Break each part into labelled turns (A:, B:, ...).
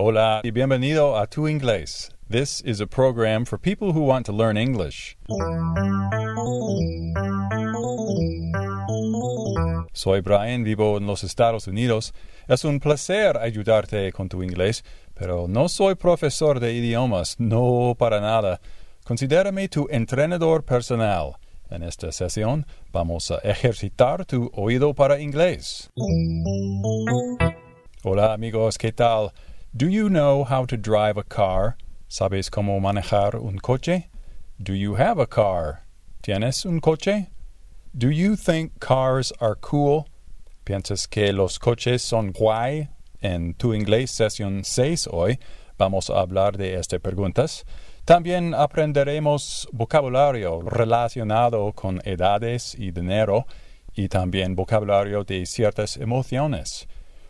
A: Hola y bienvenido a Tu Inglés. This is a program for people who want to learn English. Soy Brian, vivo en los Estados Unidos. Es un placer ayudarte con tu inglés, pero no soy profesor de idiomas, no para nada. Considérame tu entrenador personal. En esta sesión vamos a ejercitar tu oído para inglés. Hola amigos, ¿qué tal? Do you know how to drive a car? ¿Sabes cómo manejar un coche? Do you have a car? ¿Tienes un coche? Do you think cars are cool? ¿Piensas que los coches son guay? En tu inglés sesión 6 hoy vamos a hablar de estas preguntas. También aprenderemos vocabulario relacionado con edades y dinero y también vocabulario de ciertas emociones.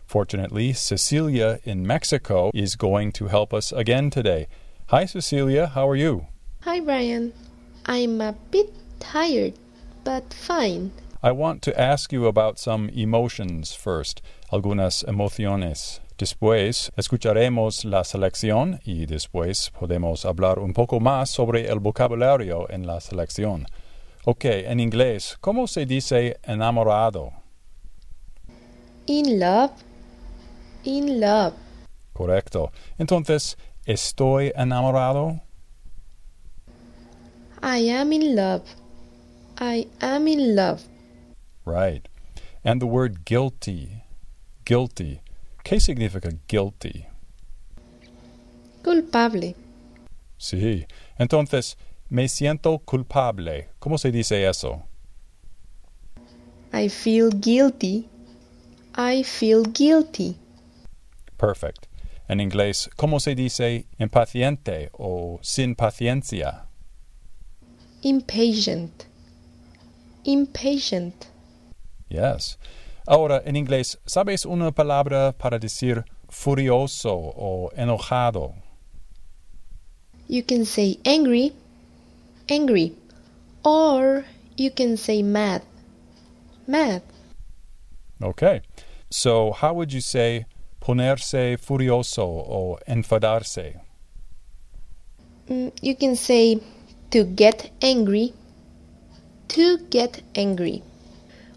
A: Fortunately, Cecilia in Mexico is going to help us again today. Hi, Cecilia. How are you?
B: Hi, Brian. I'm a bit tired, but fine.
A: I want to ask you about some emotions first, algunas emociones. Después escucharemos la selección y después podemos hablar un poco más sobre el vocabulario en la selección. Ok, en inglés, ¿cómo se dice enamorado?
B: In love. In love.
A: Correcto. Entonces, ¿estoy enamorado?
B: I am in love. I am in love.
A: Right. And the word guilty. Guilty. ¿Qué significa guilty?
B: Culpable.
A: Sí. Entonces, me siento culpable. ¿Cómo se dice eso?
B: I feel guilty. I feel guilty.
A: Perfect. En inglés, ¿cómo se dice impaciente o sin paciencia?
B: Impatient. Impatient.
A: Yes. Ahora, en inglés, ¿sabes una palabra para decir furioso o enojado?
B: You can say angry, angry, or you can say mad, mad.
A: Okay. So, how would you say ponerse furioso o enfadarse?
B: Mm, you can say to get angry, to get angry.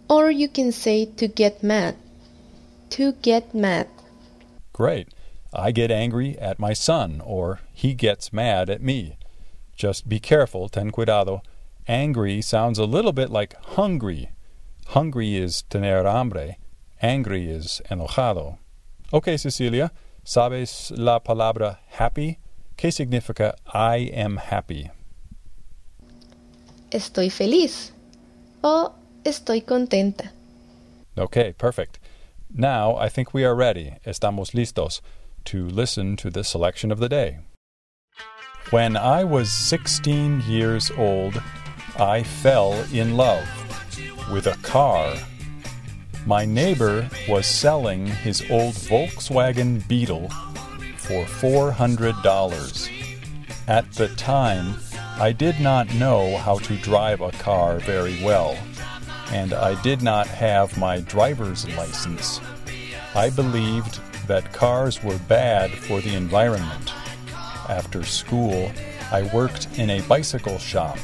B: Or you can say to get mad, to get mad.
A: Great. I get angry at my son, or he gets mad at me. Just be careful, ten cuidado. Angry sounds a little bit like hungry. Hungry is tener hambre. Angry is enojado. Okay, Cecilia, ¿sabes la palabra happy? ¿Qué significa I am happy?
B: Estoy feliz. O estoy contenta.
A: Okay, perfect. Now I think we are ready, estamos listos, to listen to the selection of the day. When I was 16 years old, I fell in love with a car. My neighbor was selling his old Volkswagen Beetle for $400. At the time, I did not know how to drive a car very well and I did not have my driver's license. I believed that cars were bad for the environment. After school, I worked in a bicycle shop.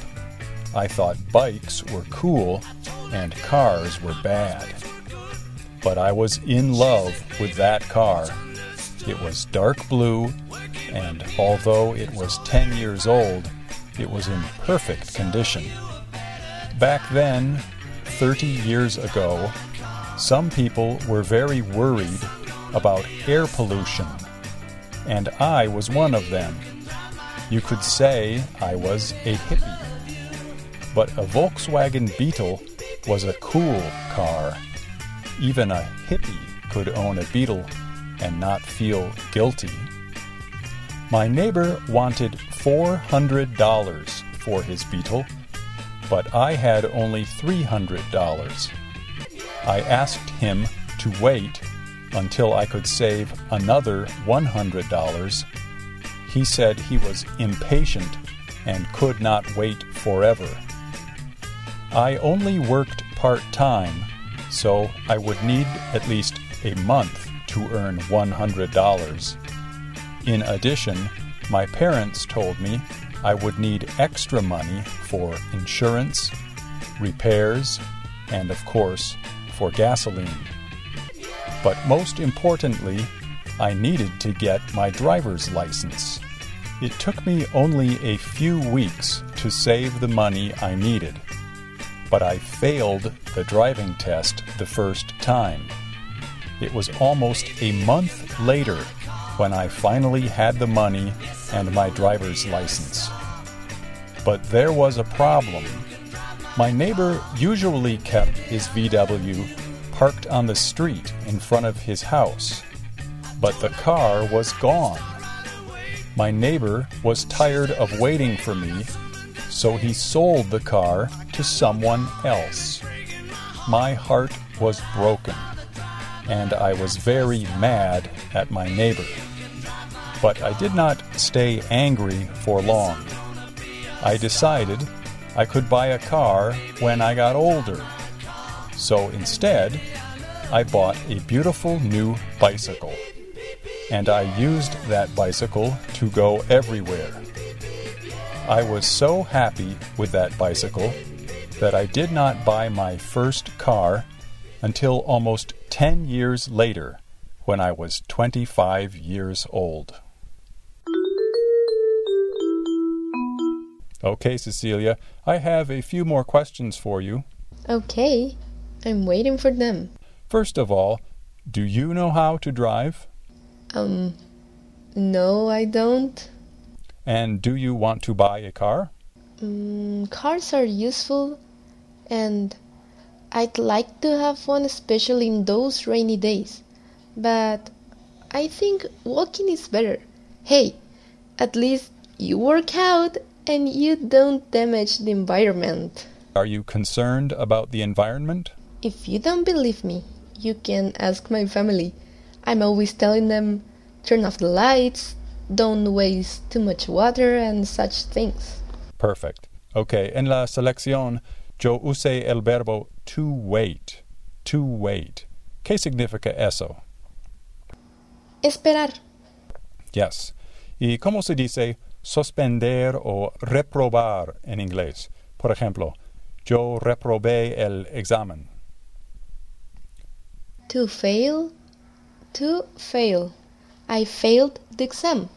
A: I thought bikes were cool and cars were bad. But I was in love with that car. It was dark blue, and although it was 10 years old, it was in perfect condition. Back then, 30 years ago, some people were very worried about air pollution, and I was one of them. You could say I was a hippie. But a Volkswagen Beetle was a cool car. Even a hippie could own a Beetle and not feel guilty. My neighbor wanted $400 for his Beetle but I had only $300. I asked him to wait until I could save another $100. He said he was impatient and could not wait forever. I only worked part time, so I would need at least a month to earn $100. In addition, my parents told me I would need extra money for insurance, repairs, and of course, for gasoline. But most importantly, I needed to get my driver's license. It took me only a few weeks to save the money I needed, but I failed the driving test the first time. It was almost a month later when I finally had the money and my driver's license. But there was a problem. My neighbor usually kept his VW parked on the street in front of his house, but the car was gone. My neighbor was tired of waiting for me, so he sold the car to someone else. My heart was broken, and I was very mad at my neighbor. But I did not stay angry for long. I decided I could buy a car when I got older. So instead, I bought a beautiful new bicycle. And I used that bicycle to go everywhere. I was so happy with that bicycle that I did not buy my first car until almost 10 years later when I was 25 years old. Okay, Cecilia, I have a few more questions for you.
B: Okay, I'm waiting for them.
A: First of all, do you know how to drive?
B: Um, no, I don't.
A: And do you want to buy a car?
B: Mm, cars are useful, and I'd like to have one, especially in those rainy days. But I think walking is better. Hey, at least you work out and you don't damage the environment.
A: Are you concerned about the environment?
B: If you don't believe me, you can ask my family. I'm always telling them turn off the lights, don't waste too much water, and such things.
A: Perfect. Okay, en la selección yo usé el verbo to wait. To wait. ¿Qué significa eso?
B: Esperar.
A: Yes. ¿Y cómo se dice suspender o reprobar en inglés? Por ejemplo, yo reprobé el examen.
B: To fail. To fail. I failed the exam.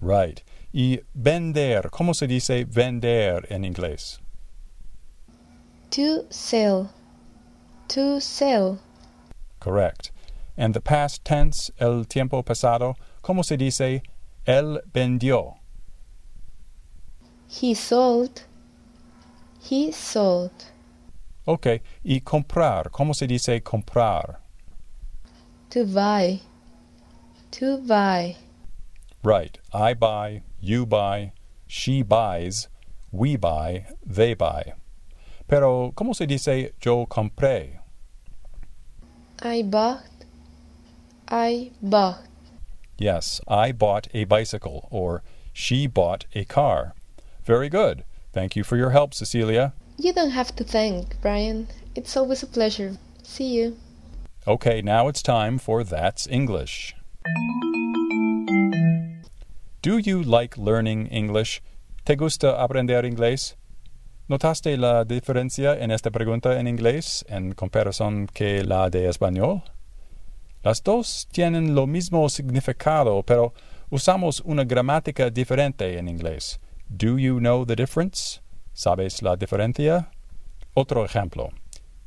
A: Right. Y vender, ¿cómo se dice vender en inglés?
B: To sell. To sell.
A: Correct. And the past tense, el tiempo pasado, ¿cómo se dice él vendió?
B: He sold. He sold.
A: Ok. Y comprar, ¿cómo se dice comprar?
B: To buy. To buy.
A: Right. I buy, you buy, she buys, we buy, they buy. Pero, ¿cómo se dice yo compré?
B: I bought. I bought.
A: Yes, I bought a bicycle, or she bought a car. Very good. Thank you for your help, Cecilia.
B: You don't have to thank, Brian. It's always a pleasure. See you.
A: Okay, now it's time for That's English. Do you like learning English? ¿Te gusta aprender inglés? ¿Notaste la diferencia en esta pregunta en inglés en comparación que la de español? Las dos tienen lo mismo significado, pero usamos una gramática diferente en inglés. Do you know the difference? ¿Sabes la diferencia? Otro ejemplo.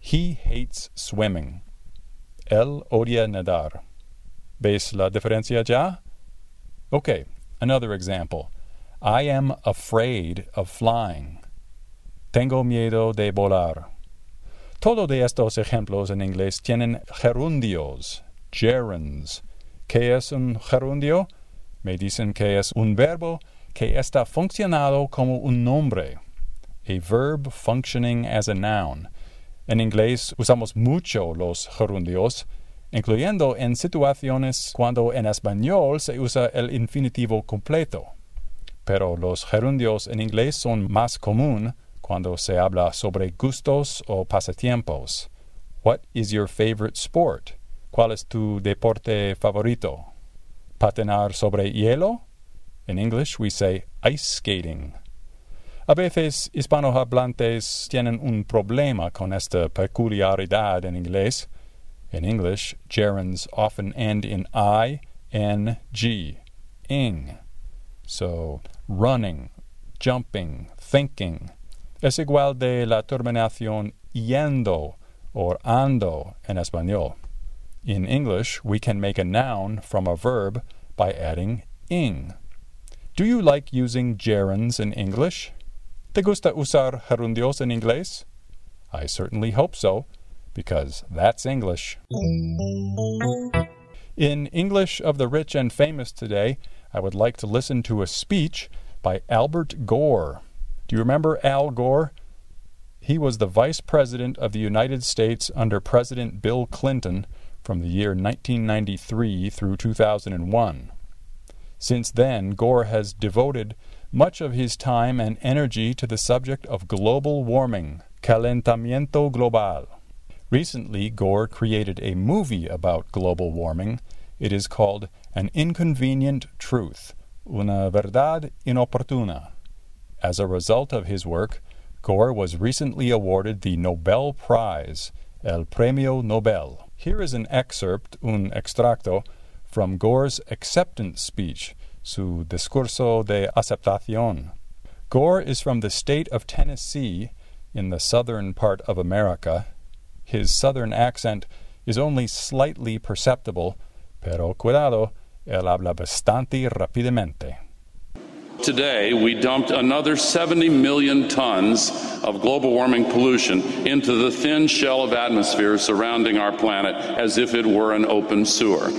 A: He hates swimming. Él odia nadar. ¿Ves la diferencia ya? Okay, another example. I am afraid of flying. Tengo miedo de volar. Todo de estos ejemplos en inglés tienen gerundios, gerunds. ¿Qué es un gerundio? Me dicen que es un verbo que está funcionado como un nombre. A verb functioning as a noun. En inglés usamos mucho los gerundios, incluyendo en situaciones cuando en español se usa el infinitivo completo. Pero los gerundios en inglés son más común cuando se habla sobre gustos o pasatiempos. What is your favorite sport? ¿Cuál es tu deporte favorito? Patinar sobre hielo? In English, we say ice skating. A veces hispanohablantes tienen un problema con esta peculiaridad en inglés. In English, gerunds often end in I, N, G, ing. So, running, jumping, thinking. Es igual de la terminación yendo or ando en español. In English, we can make a noun from a verb by adding ing. Do you like using gerunds in English? ¿Te gusta usar gerundios en inglés? I certainly hope so, because that's English. In English of the Rich and Famous today, I would like to listen to a speech by Albert Gore. Do you remember Al Gore? He was the Vice President of the United States under President Bill Clinton from the year 1993 through 2001. Since then, Gore has devoted much of his time and energy to the subject of global warming, calentamiento global. Recently, Gore created a movie about global warming. It is called An Inconvenient Truth, Una Verdad Inoportuna. As a result of his work, Gore was recently awarded the Nobel Prize, El Premio Nobel. Here is an excerpt, un extracto, from Gore's acceptance speech su discurso de aceptación. Gore is from the state of Tennessee in the southern part of America. His southern accent is only slightly perceptible, pero cuidado, él habla bastante rápidamente.
C: Today, we dumped another 70 million tons of global warming pollution into the thin shell of atmosphere surrounding our planet as if it were an open sewer.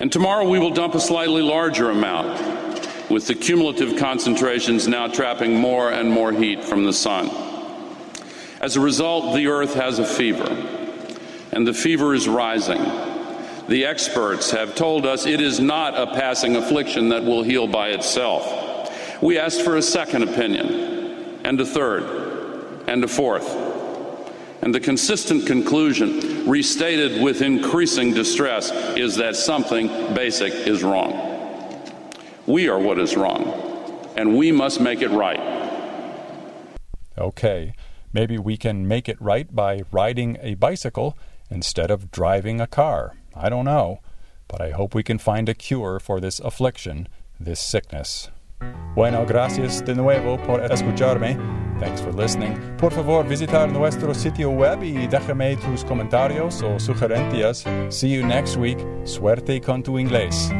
C: And tomorrow we will dump a slightly larger amount, with the cumulative concentrations now trapping more and more heat from the sun. As a result, the Earth has a fever, and the fever is rising. The experts have told us it is not a passing affliction that will heal by itself. We asked for a second opinion, and a third, and a fourth. And the consistent conclusion, restated with increasing distress, is that something basic is wrong. We are what is wrong, and we must make it right.
A: Okay, maybe we can make it right by riding a bicycle instead of driving a car. I don't know, but I hope we can find a cure for this affliction, this sickness. Bueno, gracias de nuevo por escucharme. Thanks for listening. Por favor, visitar nuestro sitio web y déjame tus comentarios o sugerencias. See you next week. Suerte con tu inglés.